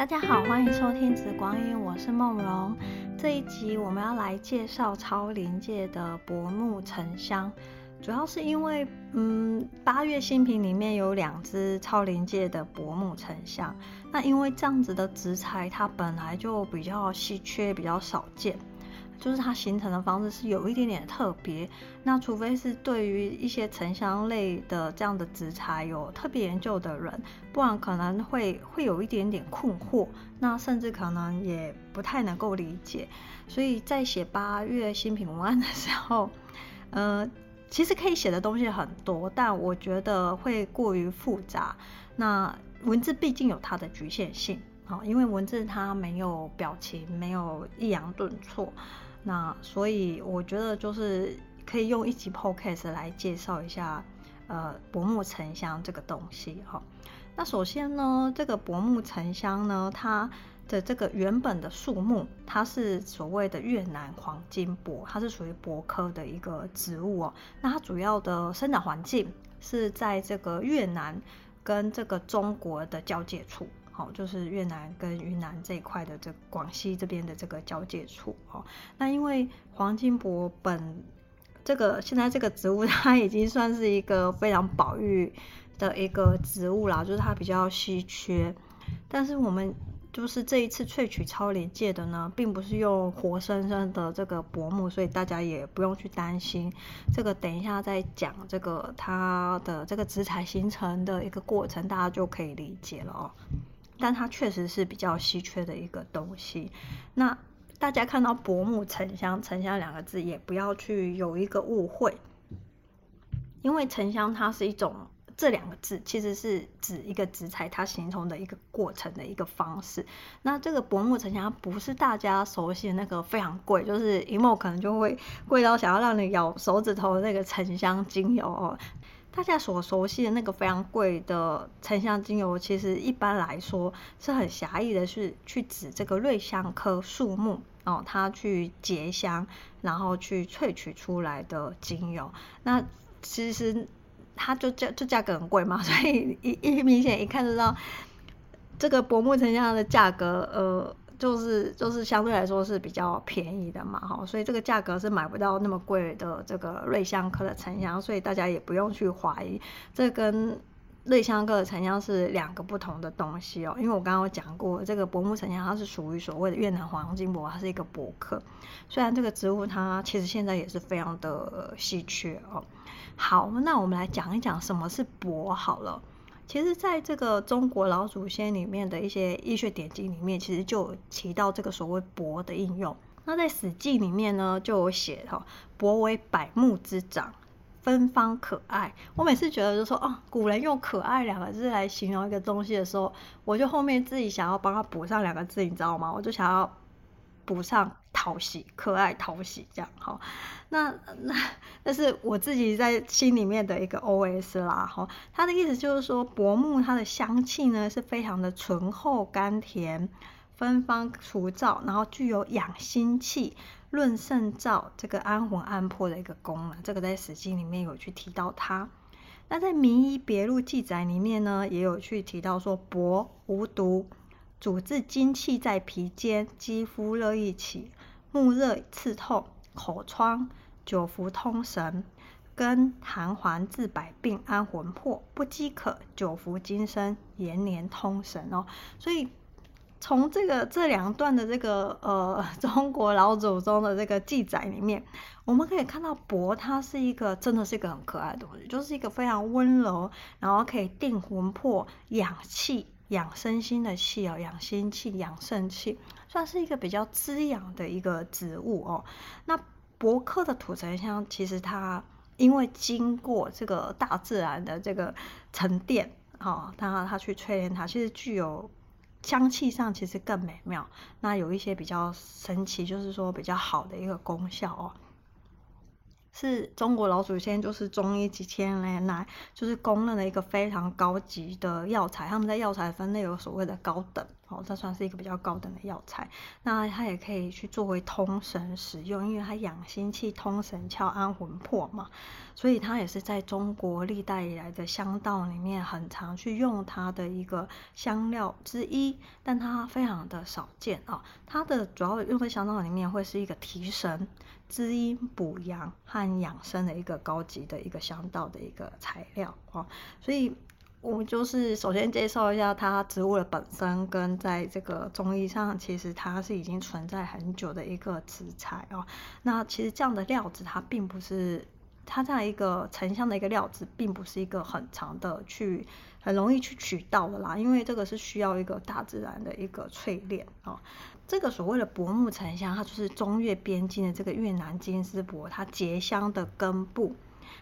大家好，欢迎收听《紫光音》，我是梦荣。这一集我们要来介绍超临界的薄暮沉香，主要是因为，嗯，八月新品里面有两支超临界的薄暮沉香，那因为这样子的植材，它本来就比较稀缺，比较少见。就是它形成的方式是有一点点特别，那除非是对于一些沉香类的这样的植材有特别研究的人，不然可能会会有一点点困惑，那甚至可能也不太能够理解。所以在写八月新品文案的时候，呃，其实可以写的东西很多，但我觉得会过于复杂。那文字毕竟有它的局限性，好，因为文字它没有表情，没有抑扬顿挫。那所以我觉得就是可以用一集 podcast 来介绍一下，呃，薄木沉香这个东西哈。那首先呢，这个薄木沉香呢，它的这个原本的树木，它是所谓的越南黄金柏，它是属于柏科的一个植物哦。那它主要的生长环境是在这个越南跟这个中国的交界处。就是越南跟云南这一块的这广西这边的这个交界处哦。那因为黄金柏本这个现在这个植物，它已经算是一个非常保育的一个植物啦，就是它比较稀缺。但是我们就是这一次萃取超临界的呢，并不是用活生生的这个柏木，所以大家也不用去担心这个。等一下再讲这个它的这个植材形成的一个过程，大家就可以理解了哦。但它确实是比较稀缺的一个东西。那大家看到薄木沉香，沉香两个字也不要去有一个误会，因为沉香它是一种，这两个字其实是指一个植材它形成的一个过程的一个方式。那这个薄木沉香不是大家熟悉的那个非常贵，就是一摸可能就会贵到想要让你咬手指头的那个沉香精油哦。大家所熟悉的那个非常贵的沉香精油，其实一般来说是很狭义的，是去指这个瑞香科树木哦，它去结香，然后去萃取出来的精油。那其实它就价就价格很贵嘛，所以一一明显一看就知道这个柏木沉香的价格，呃。就是就是相对来说是比较便宜的嘛，哈，所以这个价格是买不到那么贵的这个瑞香科的沉香，所以大家也不用去怀疑，这跟瑞香科的沉香是两个不同的东西哦。因为我刚刚讲过，这个柏木沉香它是属于所谓的越南黄金柏，它是一个柏科，虽然这个植物它其实现在也是非常的稀缺哦。好，那我们来讲一讲什么是柏好了。其实，在这个中国老祖先里面的一些医学典籍里面，其实就有提到这个所谓“柏”的应用。那在《史记》里面呢，就有写哈，“柏为百木之长，芬芳可爱”。我每次觉得就说，哦，古人用“可爱”两个字来形容一个东西的时候，我就后面自己想要帮他补上两个字，你知道吗？我就想要。补上讨喜，可爱讨喜这样哈，那那那是我自己在心里面的一个 OS 啦哈。他的意思就是说，柏木它的香气呢是非常的醇厚甘甜，芬芳除燥，然后具有养心气、润肾燥、这个安魂安魄的一个功能。这个在《史记》里面有去提到它。那在《名医别录》记载里面呢，也有去提到说，柏无毒。主治精气在皮间，肌肤热易起，目热刺痛，口疮，久服通神，根寒黄治百病，安魂魄，不饥渴，久服精神，延年通神哦。所以从这个这两段的这个呃 中国老祖宗的这个记载里面，我们可以看到柏它是一个真的是一个很可爱的东西，就是一个非常温柔，然后可以定魂魄、养气。养身心的气哦，养心气、养肾气，算是一个比较滋养的一个植物哦。那柏科的土沉香，其实它因为经过这个大自然的这个沉淀，哦，它它去淬炼它，其实具有香气上其实更美妙。那有一些比较神奇，就是说比较好的一个功效哦。是中国老祖先，就是中医几千年来就是公认的一个非常高级的药材。他们在药材分类有所谓的高等哦，这算是一个比较高等的药材。那它也可以去作为通神使用，因为它养心气、通神窍、安魂魄嘛，所以它也是在中国历代以来的香道里面很常去用它的一个香料之一，但它非常的少见啊。它的主要用在香道里面会是一个提神、滋阴、补阳和养生的一个高级的一个香道的一个材料哦，所以。我们就是首先介绍一下它植物的本身，跟在这个中医上，其实它是已经存在很久的一个食材哦。那其实这样的料子，它并不是它这样一个沉香的一个料子，并不是一个很长的去很容易去取到的啦，因为这个是需要一个大自然的一个淬炼哦。这个所谓的薄木沉香，它就是中越边境的这个越南金丝柏，它结香的根部。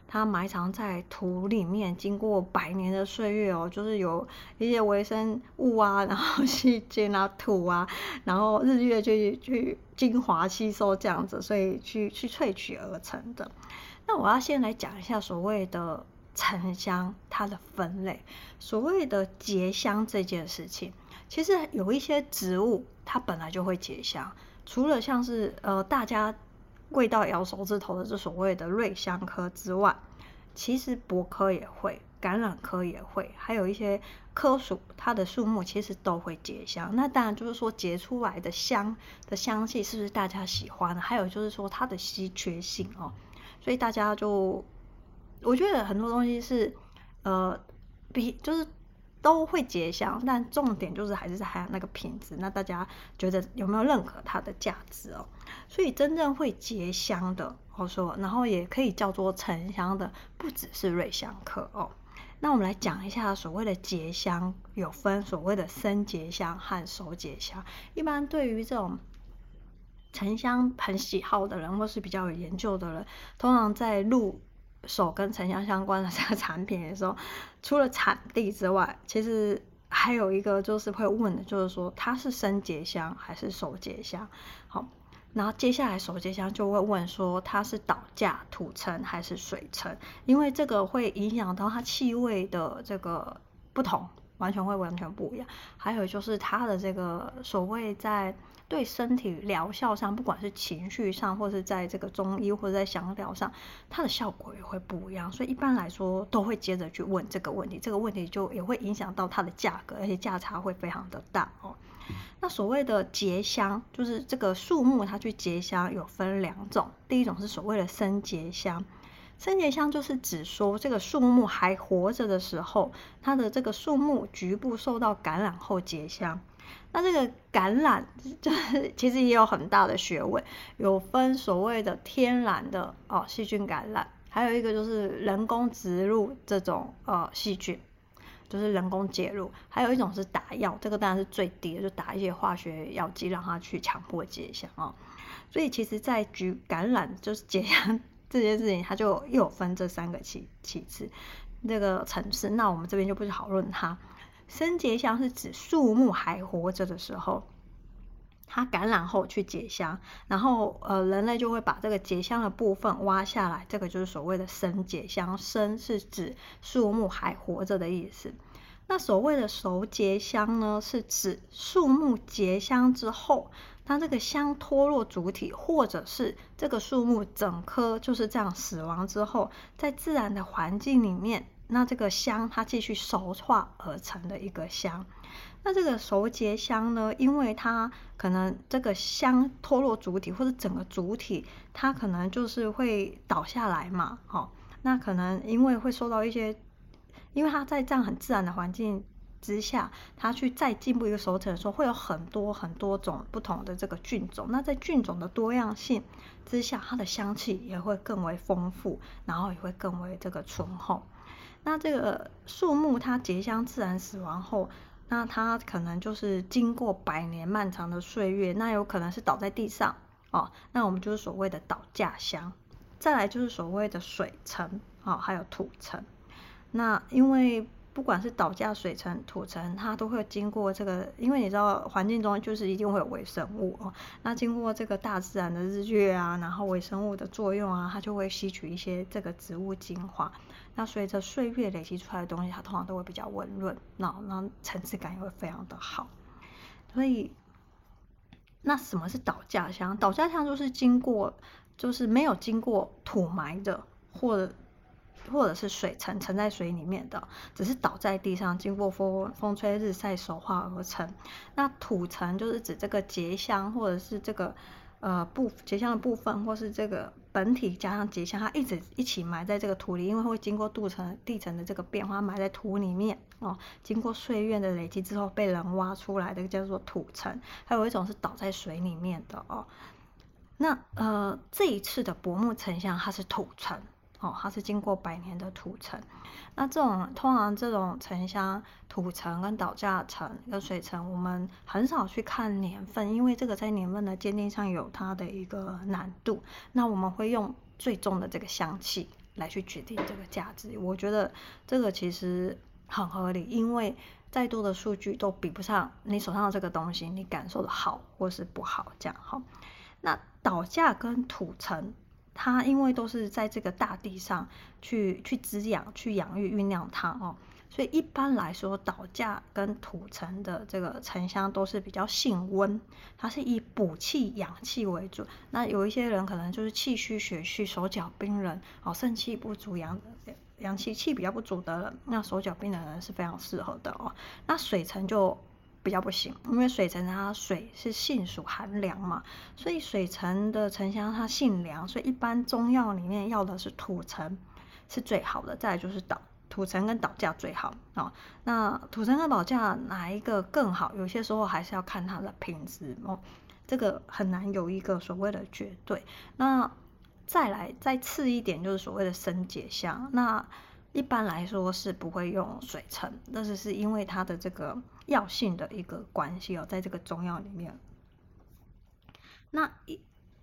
它埋藏在土里面，经过百年的岁月哦，就是有一些微生物啊，然后 细菌啊、土啊，然后日月去去精华吸收这样子，所以去去萃取而成的。那我要先来讲一下所谓的沉香它的分类，所谓的结香这件事情，其实有一些植物它本来就会结香，除了像是呃大家。味道摇手指头的这所谓的瑞香科之外，其实柏科也会，橄榄科也会，还有一些科属，它的树木其实都会结香。那当然就是说结出来的香的香气是不是大家喜欢的？还有就是说它的稀缺性哦，所以大家就我觉得很多东西是呃比就是。都会结香，但重点就是还是还有那个品质。那大家觉得有没有认可它的价值哦？所以真正会结香的，我说，然后也可以叫做沉香的，不只是瑞香科哦。那我们来讲一下所谓的结香，有分所谓的生结香和熟结香。一般对于这种沉香很喜好的人，或是比较有研究的人，通常在入手跟沉香相关的 这个产品的时候，除了产地之外，其实还有一个就是会问的，就是说它是生结香还是熟结香？好，然后接下来熟结香就会问说它是倒架土沉还是水沉，因为这个会影响到它气味的这个不同，完全会完全不一样。还有就是它的这个所谓在。对身体疗效上，不管是情绪上，或是在这个中医或者在香疗上，它的效果也会不一样。所以一般来说，都会接着去问这个问题。这个问题就也会影响到它的价格，而且价差会非常的大哦。那所谓的结香，就是这个树木它去结香有分两种，第一种是所谓的生结香。生结香就是指说这个树木还活着的时候，它的这个树木局部受到感染后结香。那这个感染就是其实也有很大的学问，有分所谓的天然的哦细菌感染，还有一个就是人工植入这种呃细菌，就是人工介入，还有一种是打药，这个当然是最低的，就打一些化学药剂让它去强迫结香啊。所以其实，在举感染就是解香这件事情，它就又有分这三个期其次这个层次，那我们这边就不讨论它。生结香是指树木还活着的时候，它感染后去结香，然后呃人类就会把这个结香的部分挖下来，这个就是所谓的生结香。生是指树木还活着的意思。那所谓的熟结香呢，是指树木结香之后，它这个香脱落主体，或者是这个树木整棵就是这样死亡之后，在自然的环境里面。那这个香它继续熟化而成的一个香，那这个熟结香呢，因为它可能这个香脱落主体或者整个主体，它可能就是会倒下来嘛，哦，那可能因为会受到一些，因为它在这样很自然的环境之下，它去再进步一个熟成的时候，会有很多很多种不同的这个菌种，那在菌种的多样性之下，它的香气也会更为丰富，然后也会更为这个醇厚。那这个树木它结香自然死亡后，那它可能就是经过百年漫长的岁月，那有可能是倒在地上哦。那我们就是所谓的倒架香，再来就是所谓的水层哦，还有土层。那因为不管是倒架、水层、土层，它都会经过这个，因为你知道环境中就是一定会有微生物哦。那经过这个大自然的日月啊，然后微生物的作用啊，它就会吸取一些这个植物精华。那随着岁月累积出来的东西，它通常都会比较温润，那那层次感也会非常的好。所以那什么是倒架箱？倒架箱就是经过，就是没有经过土埋的，或者或者是水沉沉在水里面的，只是倒在地上，经过风风吹日晒熟化而成。那土层就是指这个结香或者是这个。呃，部结香的部分，或是这个本体加上结香，它一直一起埋在这个土里，因为会经过地层地层的这个变化，埋在土里面哦。经过岁月的累积之后，被人挖出来的叫做土层。还有一种是倒在水里面的哦。那呃，这一次的薄暮沉香，它是土层。哦，它是经过百年的土层，那这种通常这种沉香土层跟倒架层跟水层，我们很少去看年份，因为这个在年份的鉴定上有它的一个难度。那我们会用最重的这个香气来去决定这个价值。我觉得这个其实很合理，因为再多的数据都比不上你手上的这个东西，你感受的好或是不好这样哈。那倒架跟土层。它因为都是在这个大地上去去滋养、去养育、酝酿它哦，所以一般来说，倒架跟土层的这个沉香都是比较性温，它是以补气养气为主。那有一些人可能就是气虚血虚、手脚冰冷哦，肾气不足、阳阳气气比较不足的人，那手脚冰冷的人是非常适合的哦。那水层就。比较不行，因为水城它水是性属寒凉嘛，所以水城的沉香它性凉，所以一般中药里面要的是土城是最好的，再来就是倒土城跟倒架最好啊、那土城跟倒架哪一个更好？有些时候还是要看它的品质哦，这个很难有一个所谓的绝对。那再来再次一点就是所谓的生解香，那一般来说是不会用水沉，但是是因为它的这个。药性的一个关系哦，在这个中药里面，那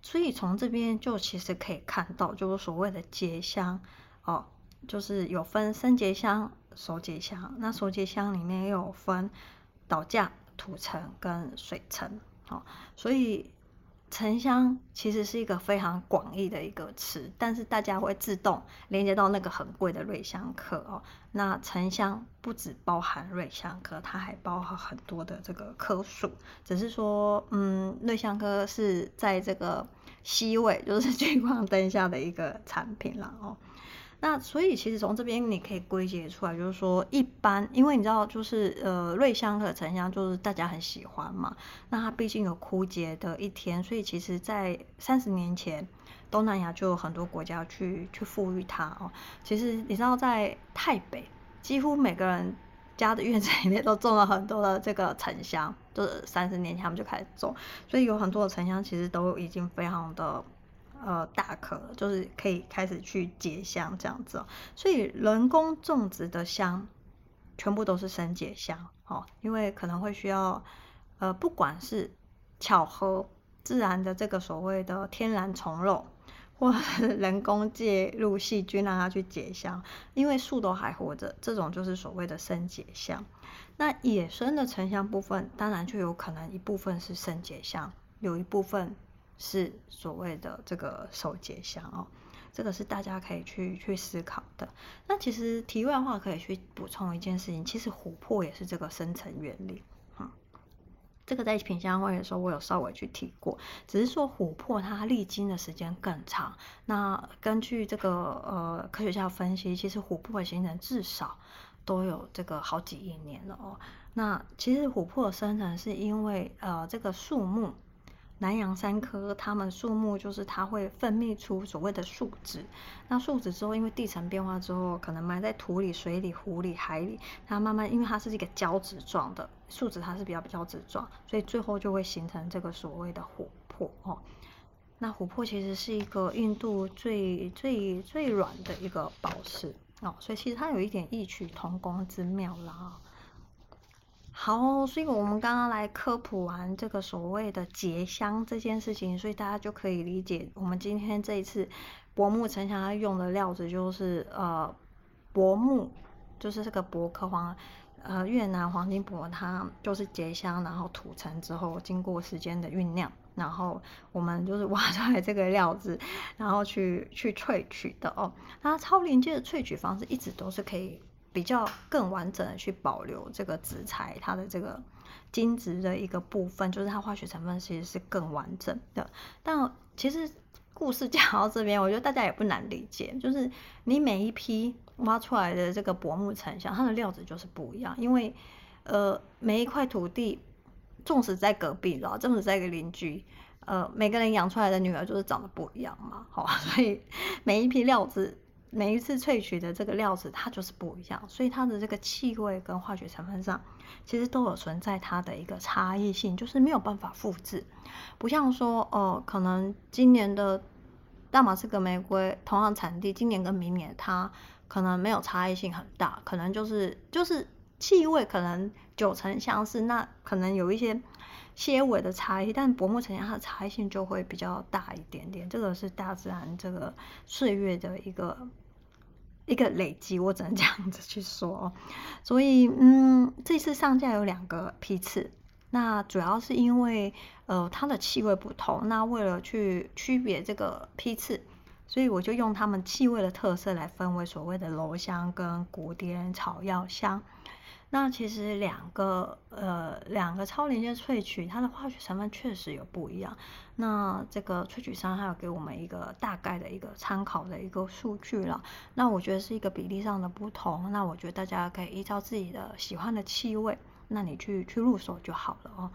所以从这边就其实可以看到，就是所谓的结香哦，就是有分生结香、熟结香。那熟结香里面又有分倒架、土层跟水层哦，所以。沉香其实是一个非常广义的一个词，但是大家会自动连接到那个很贵的瑞香科哦。那沉香不只包含瑞香科，它还包含很多的这个科属，只是说，嗯，瑞香科是在这个西位，就是 聚光灯下的一个产品了哦。那所以其实从这边你可以归结出来，就是说一般，因为你知道，就是呃瑞香和沉香就是大家很喜欢嘛。那它毕竟有枯竭的一天，所以其实在三十年前，东南亚就有很多国家去去赋予它哦。其实你知道，在泰北，几乎每个人家的院子里面都种了很多的这个沉香，就是三十年前他们就开始种，所以有很多的沉香其实都已经非常的。呃，大颗就是可以开始去结香这样子哦，所以人工种植的香全部都是生结香哦，因为可能会需要呃，不管是巧合自然的这个所谓的天然虫肉，或人工介入细菌让它去结香，因为树都还活着，这种就是所谓的生解香。那野生的沉香部分，当然就有可能一部分是生解香，有一部分。是所谓的这个熟结香哦，这个是大家可以去去思考的。那其实题外话可以去补充一件事情，其实琥珀也是这个生成原理。嗯，这个在品香会的时候我有稍微去提过，只是说琥珀它历经的时间更长。那根据这个呃科学家分析，其实琥珀的形成至少都有这个好几亿年了哦。那其实琥珀的生成是因为呃这个树木。南洋杉科，它们树木就是它会分泌出所谓的树脂，那树脂之后，因为地层变化之后，可能埋在土里、水里、湖里、海里，它慢慢，因为它是一个胶质状的树脂，它是比较胶质状，所以最后就会形成这个所谓的琥珀哦。那琥珀其实是一个硬度最最最软的一个宝石哦，所以其实它有一点异曲同工之妙啦。好，所以我们刚刚来科普完这个所谓的结香这件事情，所以大家就可以理解我们今天这一次薄木沉香它用的料子就是呃薄木，就是这个薄壳黄，呃越南黄金柏，它就是结香，然后土层之后经过时间的酝酿，然后我们就是挖出来这个料子，然后去去萃取的哦。那超临界的萃取方式一直都是可以。比较更完整的去保留这个植材它的这个精致的一个部分，就是它化学成分其实是更完整的。但其实故事讲到这边，我觉得大家也不难理解，就是你每一批挖出来的这个薄木沉香，它的料子就是不一样，因为呃每一块土地，纵使在隔壁，然后纵使在一个邻居。呃，每个人养出来的女儿就是长得不一样嘛，好，所以每一批料子，每一次萃取的这个料子，它就是不一样，所以它的这个气味跟化学成分上，其实都有存在它的一个差异性，就是没有办法复制，不像说，哦、呃，可能今年的大马士革玫瑰同样产地，今年跟明年它可能没有差异性很大，可能就是就是气味可能九成相似，那可能有一些。些微的差异，但薄木沉香它的差异性就会比较大一点点。这个是大自然这个岁月的一个一个累积，我只能这样子去说。所以，嗯，这次上架有两个批次，那主要是因为呃它的气味不同，那为了去区别这个批次，所以我就用它们气味的特色来分为所谓的柔香跟古典草药香。那其实两个呃两个超临界萃取，它的化学成分确实有不一样。那这个萃取商还有给我们一个大概的一个参考的一个数据了。那我觉得是一个比例上的不同。那我觉得大家可以依照自己的喜欢的气味，那你去去入手就好了哦。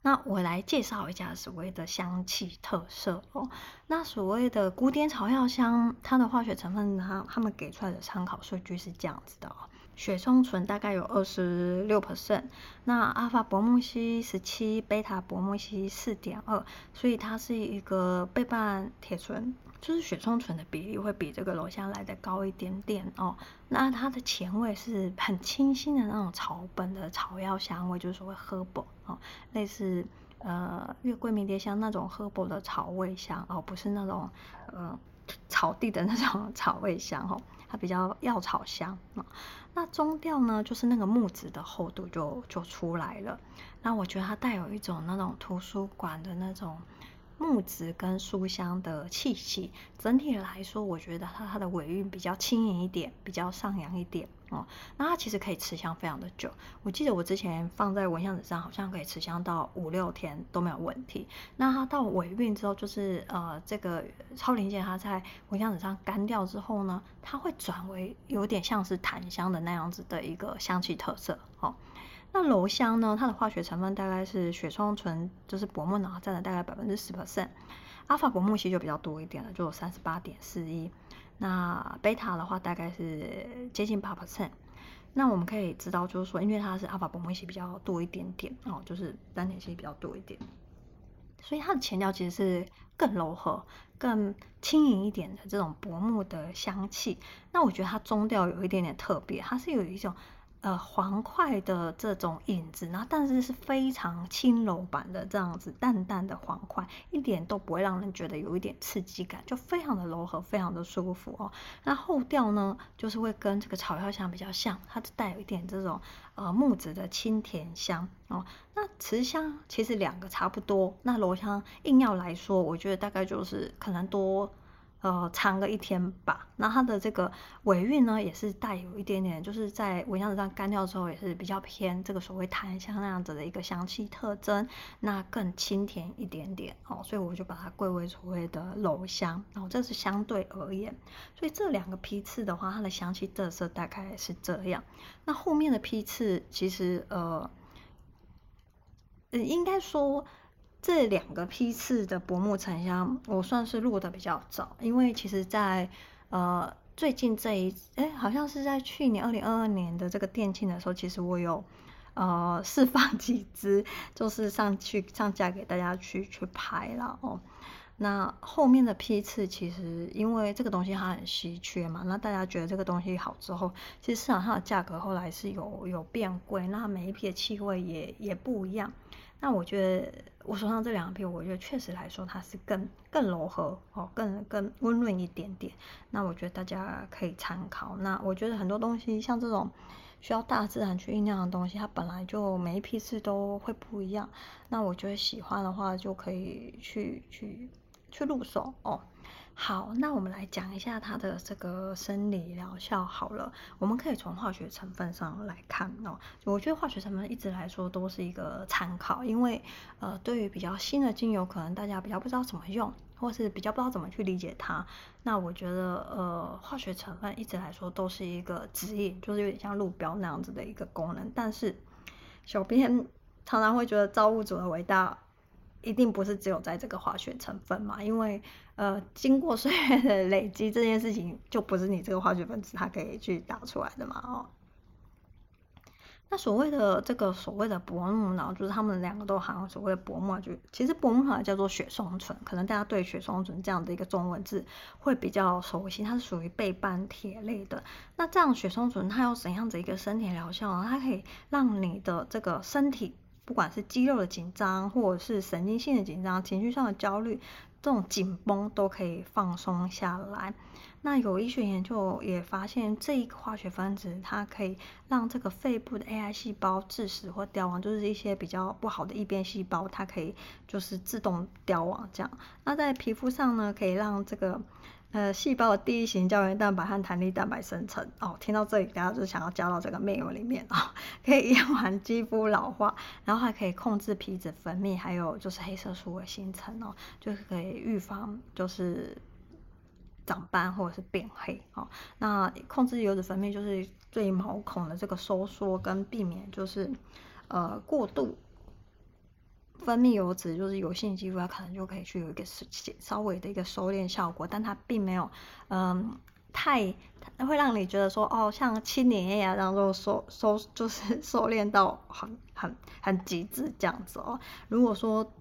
那我来介绍一下所谓的香气特色哦。那所谓的古典草药香，它的化学成分，它他们给出来的参考数据是这样子的哦。雪松醇大概有二十六 percent，那阿法伯木烯十七，贝塔伯木烯四点二，所以它是一个倍半铁醇，就是雪松醇的比例会比这个柔香来的高一点点哦。那它的前味是很清新的那种草本的草药香味，就是所谓 herbal 哦，类似呃月桂迷迭香那种 herb 的草味香哦，不是那种呃草地的那种 草味香哦。它比较药草香啊，那中调呢，就是那个木质的厚度就就出来了。那我觉得它带有一种那种图书馆的那种。木质跟书香的气息，整体来说，我觉得它它的尾韵比较轻盈一点，比较上扬一点哦。那它其实可以持香非常的久，我记得我之前放在蚊香纸上，好像可以持香到五六天都没有问题。那它到尾韵之后，就是呃这个超临界它在蚊香纸上干掉之后呢，它会转为有点像是檀香的那样子的一个香气特色哦。那柔香呢？它的化学成分大概是雪松醇，就是薄木呢占了大概百分之十 percent，阿法柏木烯就比较多一点了，就有三十八点四一。那贝塔的话大概是接近八 percent。那我们可以知道，就是说，因为它是阿法柏木烯比较多一点点哦，就是单萜烯比较多一点，所以它的前调其实是更柔和、更轻盈一点的这种薄木的香气。那我觉得它中调有一点点特别，它是有一种。呃，黄块的这种影子，然后但是是非常轻柔版的这样子，淡淡的黄块，一点都不会让人觉得有一点刺激感，就非常的柔和，非常的舒服哦。那后调呢，就是会跟这个草药香比较像，它是带有一点这种呃木质的清甜香哦。那持香其实两个差不多，那罗香硬要来说，我觉得大概就是可能多。呃，长个一天吧。那它的这个尾韵呢，也是带有一点点，就是在蚊香纸上干掉之后，也是比较偏这个所谓檀香那样子的一个香气特征，那更清甜一点点哦。所以我就把它归为所谓的柔香，然后这是相对而言。所以这两个批次的话，它的香气特色大概是这样。那后面的批次其实，呃，应该说。这两个批次的薄木沉香，我算是录的比较早，因为其实在呃最近这一哎，好像是在去年二零二二年的这个店庆的时候，其实我有呃释放几支，就是上去上架给大家去去拍了哦。那后面的批次其实因为这个东西它很稀缺嘛，那大家觉得这个东西好之后，其实市场上的价格后来是有有变贵，那每一批的气味也也不一样。那我觉得我手上这两批，我觉得确实来说它是更更柔和哦，更更温润一点点。那我觉得大家可以参考。那我觉得很多东西像这种需要大自然去酝酿的东西，它本来就每一批次都会不一样。那我觉得喜欢的话就可以去去去入手哦。好，那我们来讲一下它的这个生理疗效好了。我们可以从化学成分上来看哦。我觉得化学成分一直来说都是一个参考，因为呃，对于比较新的精油，可能大家比较不知道怎么用，或是比较不知道怎么去理解它。那我觉得呃，化学成分一直来说都是一个指引，就是有点像路标那样子的一个功能。但是小编常常会觉得造物主的伟大。一定不是只有在这个化学成分嘛？因为呃，经过岁月的累积，这件事情就不是你这个化学分子它可以去打出来的嘛。哦，那所谓的这个所谓的薄木脑，就是他们两个都含有所谓的薄木，就其实薄木脑叫做雪松醇，可能大家对雪松醇这样的一个中文字会比较熟悉，它是属于倍半萜类的。那这样雪松醇它有怎样的一个身体疗效呢？它可以让你的这个身体。不管是肌肉的紧张，或者是神经性的紧张、情绪上的焦虑，这种紧绷都可以放松下来。那有医学研究也发现，这一个化学分子它可以让这个肺部的 AI 细胞致死或凋亡，就是一些比较不好的异变细胞，它可以就是自动凋亡。这样，那在皮肤上呢，可以让这个。呃，细胞的第一型胶原蛋白和弹力蛋白生成哦。听到这里，大家就想要加到这个 mail 里面、哦，可以延缓肌肤老化，然后还可以控制皮脂分泌，还有就是黑色素的形成哦，就是可以预防就是长斑或者是变黑哦。那控制油脂分泌就是对毛孔的这个收缩跟避免就是呃过度。分泌油脂就是油性肌肤，它可能就可以去有一个稍微的一个收敛效果，但它并没有，嗯，太会让你觉得说，哦，像青年一样，然后收收就是 收敛到很很很极致这样子哦。如果说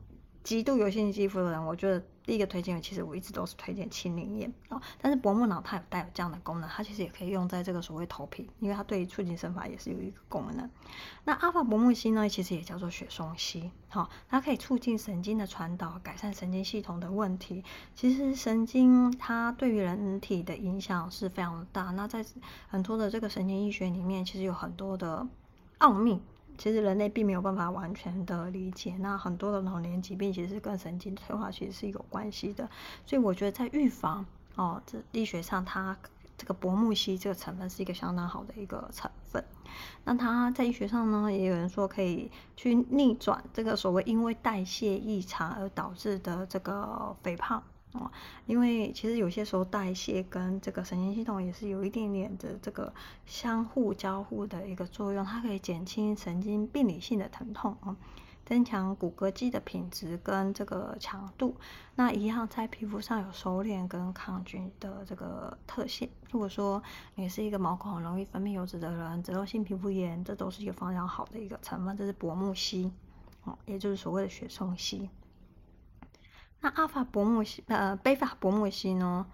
极度油性肌肤的人，我觉得。第一个推荐，其实我一直都是推荐清灵液哦。但是薄木脑它有带有这样的功能，它其实也可以用在这个所谓头皮，因为它对于促进生发也是有一个功能。那阿法薄木烯呢，其实也叫做雪松烯，好、哦，它可以促进神经的传导，改善神经系统的问题。其实神经它对于人体的影响是非常大。那在很多的这个神经医学里面，其实有很多的奥秘。其实人类并没有办法完全的理解，那很多的老年疾病其实跟神经退化其实是有关系的，所以我觉得在预防哦，这医学上它这个薄木烯这个成分是一个相当好的一个成分。那它在医学上呢，也有人说可以去逆转这个所谓因为代谢异常而导致的这个肥胖。因为其实有些时候代谢跟这个神经系统也是有一点点的这个相互交互的一个作用，它可以减轻神经病理性的疼痛哦，增强骨骼肌的品质跟这个强度。那一样在皮肤上有收敛跟抗菌的这个特性。如果说你是一个毛孔很容易分泌油脂的人，脂漏性皮肤炎，这都是一个非常好的一个成分，这是薄木烯哦，也就是所谓的雪松烯。那阿法伯木烯，呃，贝塔薄木烯呢？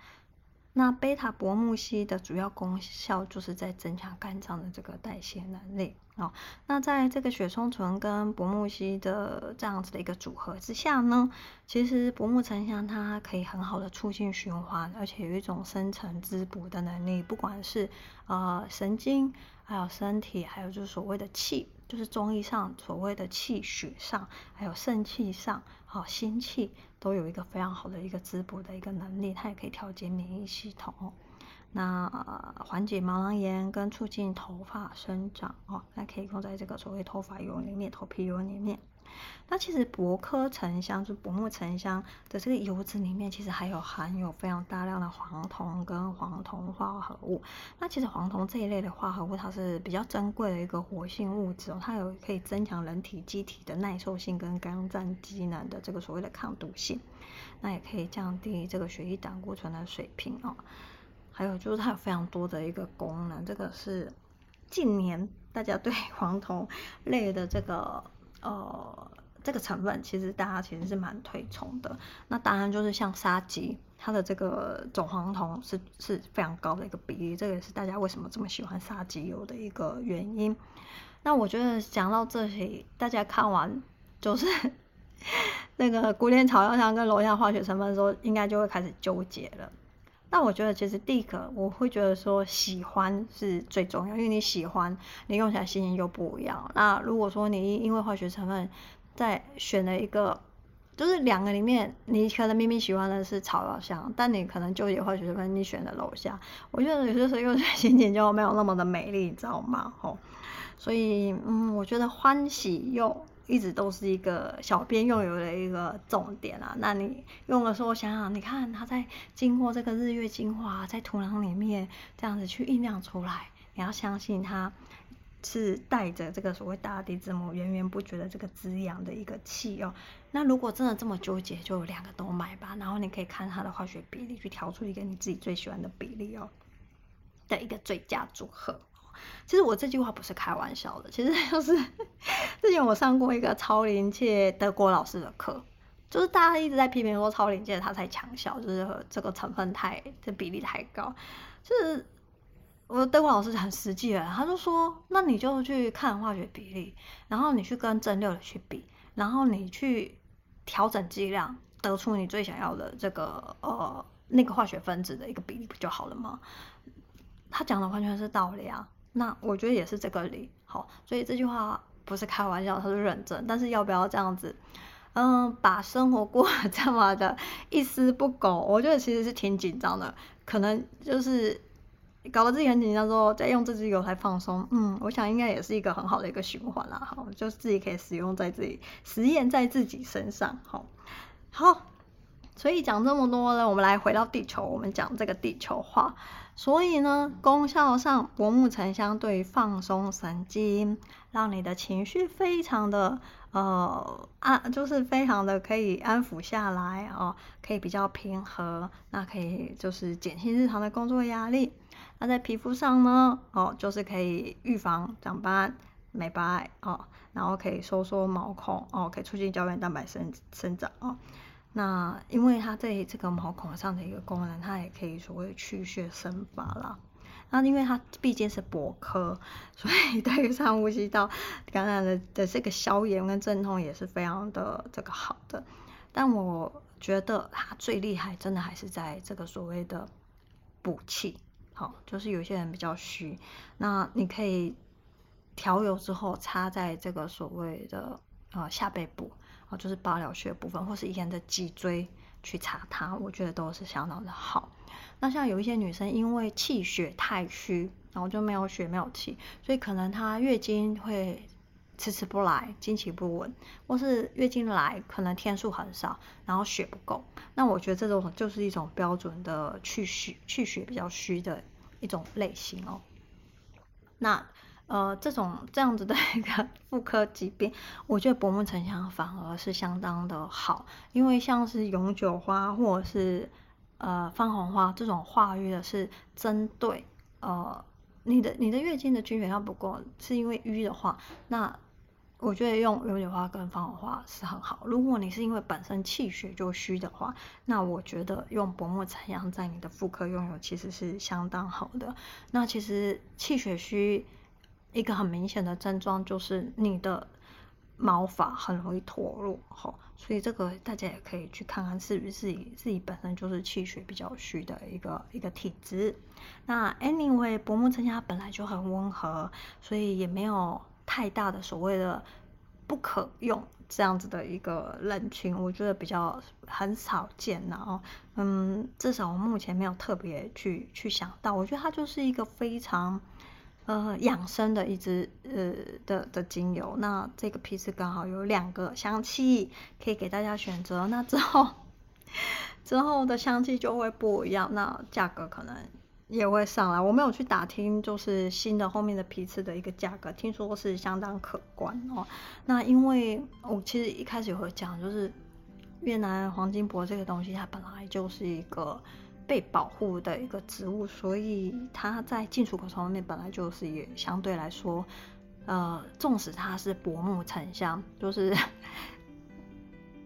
那贝塔伯木烯的主要功效就是在增强肝脏的这个代谢能力哦。那在这个雪松醇跟薄木烯的这样子的一个组合之下呢，其实薄木沉香它可以很好的促进循环，而且有一种深层滋补的能力，不管是呃神经，还有身体，还有就是所谓的气。就是中医上所谓的气血上，还有肾气上，好心气都有一个非常好的一个滋补的一个能力，它也可以调节免疫系统哦，那缓解毛囊炎跟促进头发生长哦，那可以用在这个所谓头发油里面、头皮油里面。那其实薄科沉香，就薄木沉香的这个油脂里面，其实还有含有非常大量的黄酮跟黄酮化合物。那其实黄酮这一类的化合物，它是比较珍贵的一个活性物质哦，它有可以增强人体机体的耐受性跟肝脏机能的这个所谓的抗毒性。那也可以降低这个血液胆固醇的水平哦。还有就是它有非常多的一个功能，这个是近年大家对 黄酮类的这个。呃，这个成分其实大家其实是蛮推崇的。那当然就是像沙棘，它的这个总黄酮是是非常高的一个比例，这个也是大家为什么这么喜欢沙棘油的一个原因。那我觉得讲到这里，大家看完就是 那个古典草药香跟楼下化学成分的时候，应该就会开始纠结了。那我觉得其实第一个，我会觉得说喜欢是最重要，因为你喜欢，你用起来心情就不一样。那如果说你因为化学成分在选了一个就是两个里面，你可能明明喜欢的是草药香，但你可能纠结化学成分，你选的楼下。我觉得有些时候用心情就没有那么的美丽，你知道吗？吼，所以嗯，我觉得欢喜又一直都是一个小编用油的一个重点啊。那你用的时候想想，你看它在经过这个日月精华在土壤里面这样子去酝酿出来，你要相信它。是带着这个所谓大地之母源源不绝的这个滋养的一个气哦。那如果真的这么纠结，就两个都买吧。然后你可以看它的化学比例，去调出一个你自己最喜欢的比例哦的一个最佳组合。其实我这句话不是开玩笑的，其实就是 之前我上过一个超临界德国老师的课，就是大家一直在批评说超临界它太强效，就是这个成分太这比例太高，就是。我德国老师很实际的，他就说，那你就去看化学比例，然后你去跟蒸馏的去比，然后你去调整剂量，得出你最想要的这个呃那个化学分子的一个比例不就好了吗？他讲的完全是道理啊，那我觉得也是这个理。好，所以这句话不是开玩笑，他是认真。但是要不要这样子，嗯，把生活过得 这么的一丝不苟，我觉得其实是挺紧张的，可能就是。搞得自己很紧张，之后再用这支油来放松，嗯，我想应该也是一个很好的一个循环啦，好，就自己可以使用在自己实验在自己身上，好，好，所以讲这么多呢，我们来回到地球，我们讲这个地球话，所以呢，功效上，薄木沉香对于放松神经，让你的情绪非常的呃安，就是非常的可以安抚下来哦，可以比较平和，那可以就是减轻日常的工作压力。那在皮肤上呢，哦，就是可以预防长斑、美白哦，然后可以收缩毛孔哦，可以促进胶原蛋白生生长哦。那因为它在这个毛孔上的一个功能，它也可以所谓去屑生发啦。那因为它毕竟是薄壳，所以对上呼吸道感染的的这个消炎跟镇痛也是非常的这个好的。但我觉得它最厉害，真的还是在这个所谓的补气。好，就是有些人比较虚，那你可以调油之后擦在这个所谓的呃下背部，哦，就是八髎穴部分，或是沿着脊椎去查它，我觉得都是相当的好。那像有一些女生因为气血太虚，然后就没有血没有气，所以可能她月经会迟迟不来，经期不稳，或是月经来可能天数很少，然后血不够。那我觉得这种就是一种标准的去虚、气血比较虚的一种类型哦。那呃，这种这样子的一个 妇科疾病，我觉得薄木沉香反而是相当的好，因为像是永久花或者是呃番红花这种化瘀的，是针对呃你的你的月经的经血量不够，是因为瘀的话，那。我觉得用永久花跟番红花是很好。如果你是因为本身气血就虚的话，那我觉得用薄木沉香在你的妇科用油其实是相当好的。那其实气血虚一个很明显的症状就是你的毛发很容易脱落，吼，所以这个大家也可以去看看是不是自己自己本身就是气血比较虚的一个一个体质。那 anyway，薄木沉香本来就很温和，所以也没有。太大的所谓的不可用这样子的一个人群，我觉得比较很少见，然后嗯，至少我目前没有特别去去想到。我觉得它就是一个非常呃养生的一支呃的的精油。那这个批次刚好有两个香气可以给大家选择。那之后 之后的香气就会不一样，那价格可能。也会上来，我没有去打听，就是新的后面的批次的一个价格，听说是相当可观哦。那因为我其实一开始有会讲，就是越南黄金箔这个东西，它本来就是一个被保护的一个植物，所以它在进出口方面本来就是也相对来说，呃，纵使它是薄木沉香，就是。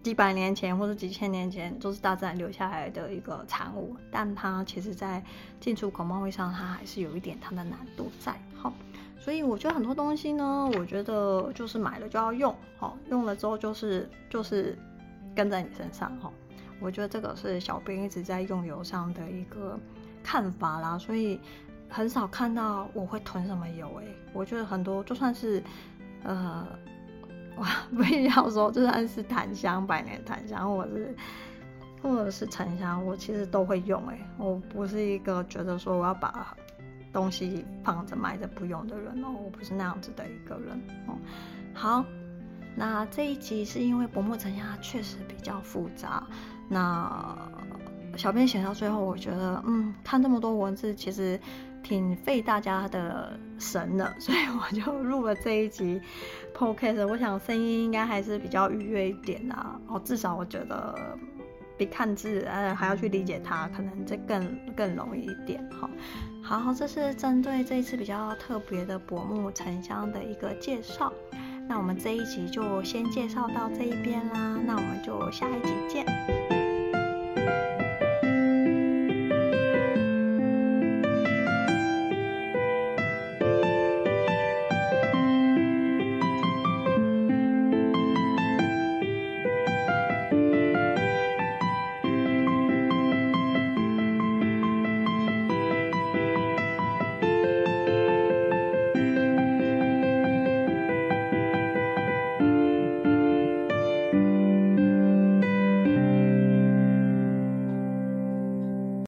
几百年前或者几千年前都是大自然留下来的一个产物，但它其实，在进出口贸易上，它还是有一点它的难度在。好，所以我觉得很多东西呢，我觉得就是买了就要用，好，用了之后就是就是跟在你身上，哈。我觉得这个是小编一直在用油上的一个看法啦，所以很少看到我会囤什么油，诶，我觉得很多就算是呃。哇，不要说，就算是檀香、百年檀香，或者是或者是沉香，我其实都会用。哎，我不是一个觉得说我要把东西放着埋着不用的人哦，我不是那样子的一个人哦。好，那这一集是因为薄木沉香它确实比较复杂，那小编写到最后，我觉得嗯，看这么多文字其实挺费大家的神的，所以我就录了这一集 podcast。我想声音应该还是比较愉悦一点啊，哦，至少我觉得。比看字，呃，还要去理解它，可能这更更容易一点哈。好，这是针对这一次比较特别的薄木沉香的一个介绍。那我们这一集就先介绍到这一边啦，那我们就下一集见。